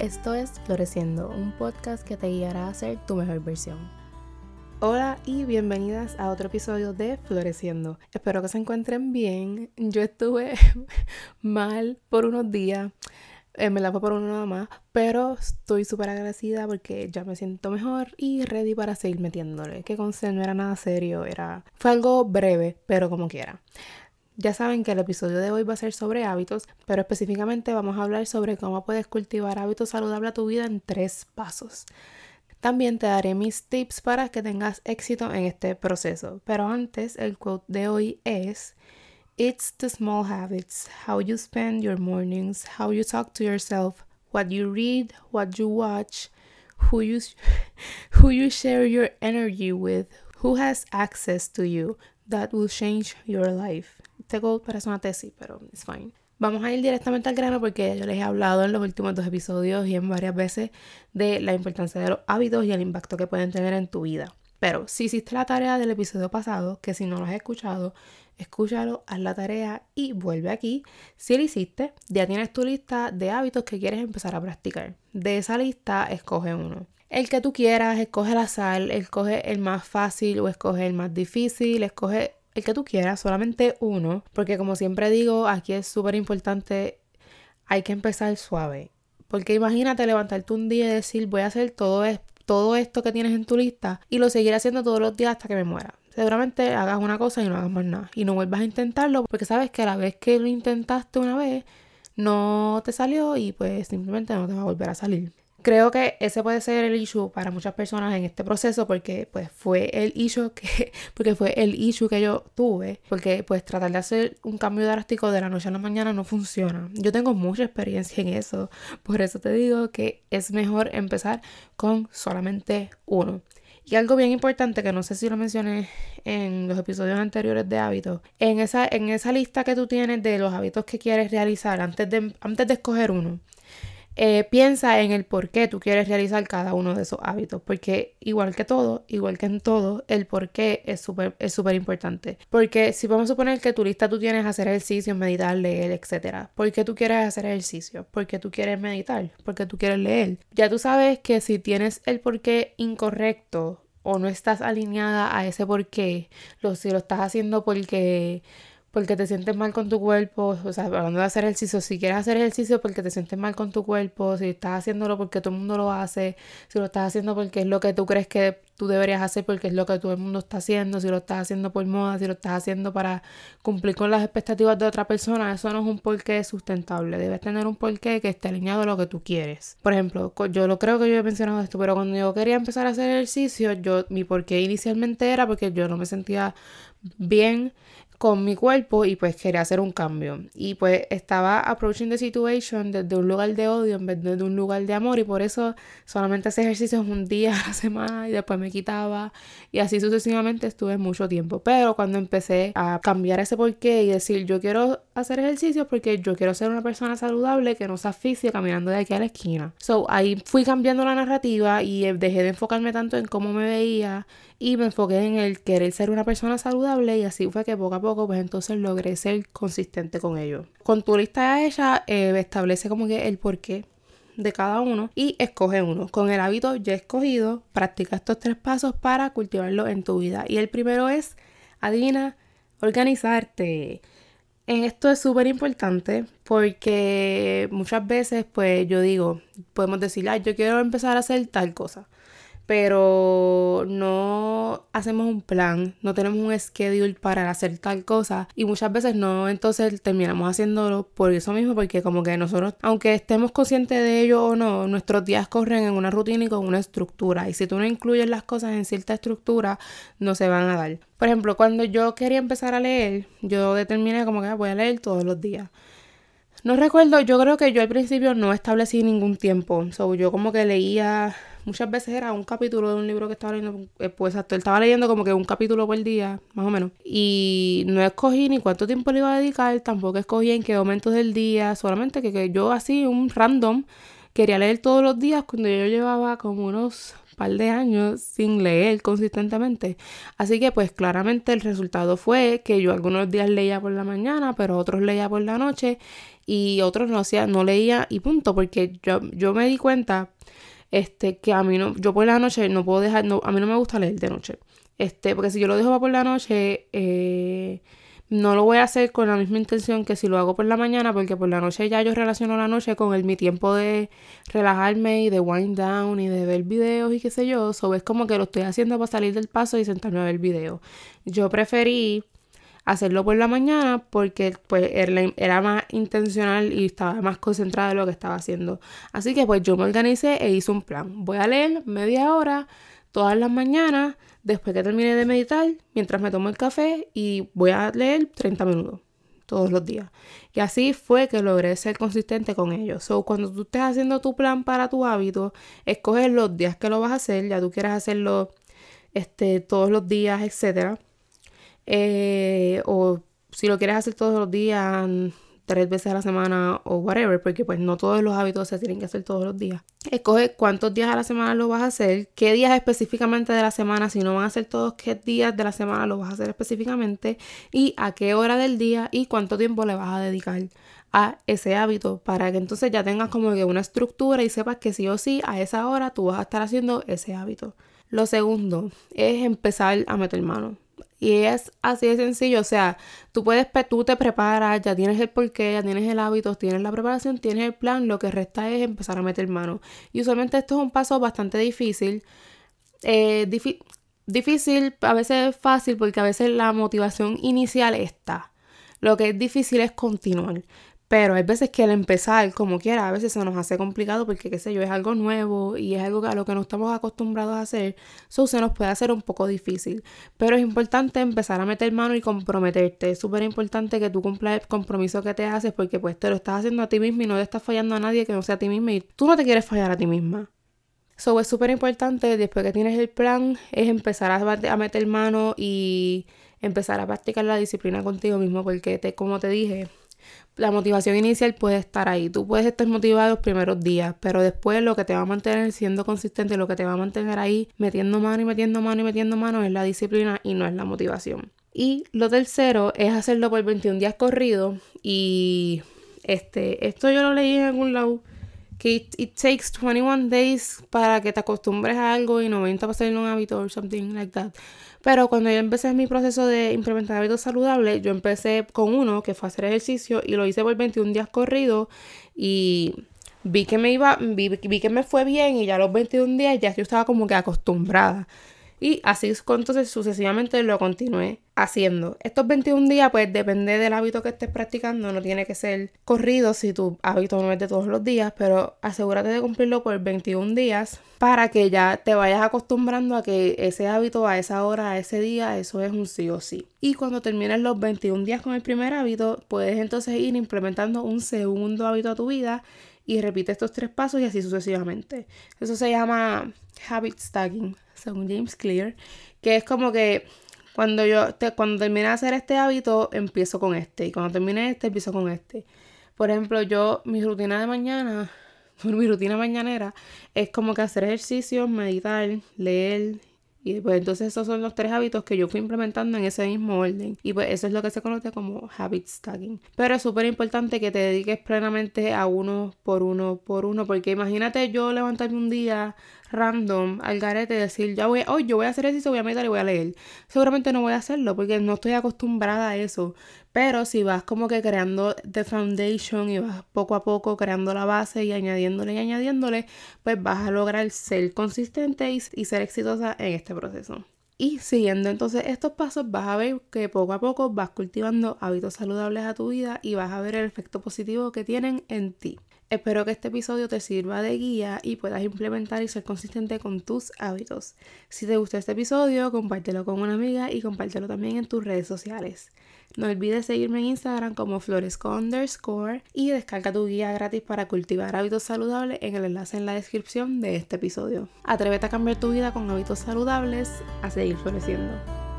Esto es Floreciendo, un podcast que te guiará a ser tu mejor versión. Hola y bienvenidas a otro episodio de Floreciendo. Espero que se encuentren bien. Yo estuve mal por unos días. Me la fue por uno nada más, pero estoy súper agradecida porque ya me siento mejor y ready para seguir metiéndole. Que con no era nada serio, era fue algo breve, pero como quiera. Ya saben que el episodio de hoy va a ser sobre hábitos, pero específicamente vamos a hablar sobre cómo puedes cultivar hábitos saludables a tu vida en tres pasos. También te daré mis tips para que tengas éxito en este proceso. Pero antes, el quote de hoy es It's the small habits, how you spend your mornings, how you talk to yourself, what you read, what you watch, who you who you share your energy with, who has access to you that will change your life. Este parece una tesis, pero it's fine. Vamos a ir directamente al grano porque yo les he hablado en los últimos dos episodios y en varias veces de la importancia de los hábitos y el impacto que pueden tener en tu vida. Pero si hiciste la tarea del episodio pasado, que si no lo has escuchado, escúchalo, haz la tarea y vuelve aquí. Si lo hiciste, ya tienes tu lista de hábitos que quieres empezar a practicar. De esa lista, escoge uno. El que tú quieras, escoge la sal, escoge el más fácil o escoge el más difícil, escoge el que tú quieras, solamente uno, porque como siempre digo, aquí es súper importante, hay que empezar suave. Porque imagínate levantarte un día y decir, voy a hacer todo, todo esto que tienes en tu lista y lo seguiré haciendo todos los días hasta que me muera. Seguramente hagas una cosa y no hagas más nada. Y no vuelvas a intentarlo porque sabes que a la vez que lo intentaste una vez, no te salió y pues simplemente no te va a volver a salir. Creo que ese puede ser el issue para muchas personas en este proceso porque pues fue el issue que porque fue el issue que yo tuve, porque pues tratar de hacer un cambio drástico de la noche a la mañana no funciona. Yo tengo mucha experiencia en eso, por eso te digo que es mejor empezar con solamente uno. Y algo bien importante que no sé si lo mencioné en los episodios anteriores de hábitos, en esa, en esa lista que tú tienes de los hábitos que quieres realizar antes de, antes de escoger uno, eh, piensa en el por qué tú quieres realizar cada uno de esos hábitos, porque igual que todo, igual que en todo, el por qué es súper es súper importante. Porque si vamos a suponer que tu lista tú tienes hacer ejercicio, meditar, leer, etc. ¿Por qué tú quieres hacer ejercicio? ¿Por qué tú quieres meditar? ¿Por qué tú quieres leer? Ya tú sabes que si tienes el por qué incorrecto o no estás alineada a ese por qué, lo, si lo estás haciendo porque porque te sientes mal con tu cuerpo, o sea, hablando de hacer ejercicio, si quieres hacer ejercicio porque te sientes mal con tu cuerpo, si estás haciéndolo porque todo el mundo lo hace, si lo estás haciendo porque es lo que tú crees que tú deberías hacer porque es lo que todo el mundo está haciendo, si lo estás haciendo por moda, si lo estás haciendo para cumplir con las expectativas de otra persona, eso no es un porqué sustentable, debes tener un porqué que esté alineado a lo que tú quieres. Por ejemplo, yo lo creo que yo he mencionado esto, pero cuando yo quería empezar a hacer ejercicio, yo mi porqué inicialmente era porque yo no me sentía bien con mi cuerpo y pues quería hacer un cambio. Y pues estaba approaching the situation desde un lugar de odio en vez de, un lugar de amor y por eso solamente hacía ejercicios un día a la semana y después me quitaba y así sucesivamente estuve mucho tiempo. Pero cuando empecé a cambiar ese porqué y decir yo quiero hacer ejercicios porque yo quiero ser una persona saludable que no se asfixie caminando de aquí a la esquina. So ahí fui cambiando la narrativa y dejé de enfocarme tanto en cómo me veía y me enfoqué en el querer ser una persona saludable y así fue que poco a poco pues entonces logré ser consistente con ello. Con tu lista ella eh, establece como que el porqué de cada uno y escoge uno. Con el hábito ya escogido, practica estos tres pasos para cultivarlo en tu vida. Y el primero es, adivina, organizarte. En esto es súper importante porque muchas veces pues yo digo, podemos decir, ay, yo quiero empezar a hacer tal cosa pero no hacemos un plan, no tenemos un schedule para hacer tal cosa y muchas veces no, entonces terminamos haciéndolo por eso mismo, porque como que nosotros, aunque estemos conscientes de ello o no, nuestros días corren en una rutina y con una estructura y si tú no incluyes las cosas en cierta estructura, no se van a dar. Por ejemplo, cuando yo quería empezar a leer, yo determiné como que ah, voy a leer todos los días. No recuerdo, yo creo que yo al principio no establecí ningún tiempo. So, yo como que leía muchas veces era un capítulo de un libro que estaba leyendo, eh, pues exacto, estaba leyendo como que un capítulo por día, más o menos. Y no escogí ni cuánto tiempo le iba a dedicar, tampoco escogí en qué momentos del día, solamente que, que yo así, un random, quería leer todos los días cuando yo llevaba como unos par de años sin leer consistentemente. Así que pues claramente el resultado fue que yo algunos días leía por la mañana, pero otros leía por la noche y otros no hacía, no leía y punto, porque yo, yo me di cuenta este que a mí no, yo por la noche no puedo dejar, no, a mí no me gusta leer de noche. Este, porque si yo lo dejo por la noche, eh, no lo voy a hacer con la misma intención que si lo hago por la mañana, porque por la noche ya yo relaciono la noche con el, mi tiempo de relajarme y de wind down y de ver videos y qué sé yo. So es como que lo estoy haciendo para salir del paso y sentarme a ver videos. Yo preferí hacerlo por la mañana porque pues era más intencional y estaba más concentrada en lo que estaba haciendo. Así que pues yo me organicé e hice un plan. Voy a leer media hora todas las mañanas después que termine de meditar, mientras me tomo el café y voy a leer 30 minutos todos los días. Y así fue que logré ser consistente con ellos. So, cuando tú estés haciendo tu plan para tu hábito, escoges los días que lo vas a hacer, ya tú quieres hacerlo este, todos los días, etc. Eh, o si lo quieres hacer todos los días, tres veces a la semana o whatever, porque pues no todos los hábitos se tienen que hacer todos los días. Escoge cuántos días a la semana lo vas a hacer, qué días específicamente de la semana, si no van a ser todos, qué días de la semana lo vas a hacer específicamente y a qué hora del día y cuánto tiempo le vas a dedicar a ese hábito para que entonces ya tengas como que una estructura y sepas que sí o sí a esa hora tú vas a estar haciendo ese hábito. Lo segundo es empezar a meter mano. Y es así de sencillo, o sea, tú puedes, tú te preparas, ya tienes el porqué, ya tienes el hábito, tienes la preparación, tienes el plan, lo que resta es empezar a meter mano. Y usualmente esto es un paso bastante difícil. Eh, difícil, a veces fácil, porque a veces la motivación inicial está. Lo que es difícil es continuar. Pero hay veces que al empezar, como quiera, a veces se nos hace complicado porque, qué sé yo, es algo nuevo y es algo a lo que no estamos acostumbrados a hacer. Eso se nos puede hacer un poco difícil. Pero es importante empezar a meter mano y comprometerte. Es súper importante que tú cumplas el compromiso que te haces porque pues te lo estás haciendo a ti mismo y no le estás fallando a nadie que no sea a ti misma y tú no te quieres fallar a ti misma. Eso es súper importante, después que tienes el plan, es empezar a, a meter mano y empezar a practicar la disciplina contigo mismo porque, te, como te dije, la motivación inicial puede estar ahí. Tú puedes estar motivado los primeros días, pero después lo que te va a mantener siendo consistente, lo que te va a mantener ahí metiendo mano y metiendo mano y metiendo mano es la disciplina y no es la motivación. Y lo tercero es hacerlo por 21 días corridos y este, esto yo lo leí en algún lado que it, takes 21 days para que te acostumbres a algo y 90 para ser un hábito o something like that. Pero cuando yo empecé mi proceso de implementar hábitos saludables, yo empecé con uno que fue hacer ejercicio y lo hice por 21 días corridos y vi que me iba, vi, vi que me fue bien y ya los 21 días ya yo estaba como que acostumbrada. Y así entonces sucesivamente lo continué haciendo. Estos 21 días pues depende del hábito que estés practicando, no tiene que ser corrido si tu hábito no es de todos los días, pero asegúrate de cumplirlo por 21 días para que ya te vayas acostumbrando a que ese hábito a esa hora, a ese día, eso es un sí o sí. Y cuando termines los 21 días con el primer hábito, puedes entonces ir implementando un segundo hábito a tu vida y repite estos tres pasos y así sucesivamente. Eso se llama habit stacking, según James Clear, que es como que cuando yo te, cuando termine de hacer este hábito, empiezo con este. Y cuando termine este, empiezo con este. Por ejemplo, yo, mi rutina de mañana, mi rutina mañanera, es como que hacer ejercicios, meditar, leer y pues entonces esos son los tres hábitos que yo fui implementando en ese mismo orden. Y pues eso es lo que se conoce como habit stacking. Pero es súper importante que te dediques plenamente a uno por uno por uno. Porque imagínate yo levantarme un día random al garete decir, ya voy, hoy yo voy a hacer ejercicio, voy a meditar y voy a leer. Seguramente no voy a hacerlo porque no estoy acostumbrada a eso. Pero si vas como que creando the foundation y vas poco a poco creando la base y añadiéndole y añadiéndole, pues vas a lograr ser consistente y, y ser exitosa en este proceso. Y siguiendo entonces estos pasos vas a ver que poco a poco vas cultivando hábitos saludables a tu vida y vas a ver el efecto positivo que tienen en ti. Espero que este episodio te sirva de guía y puedas implementar y ser consistente con tus hábitos. Si te gustó este episodio, compártelo con una amiga y compártelo también en tus redes sociales. No olvides seguirme en Instagram como floresco underscore y descarga tu guía gratis para cultivar hábitos saludables en el enlace en la descripción de este episodio. Atrévete a cambiar tu vida con hábitos saludables a seguir floreciendo.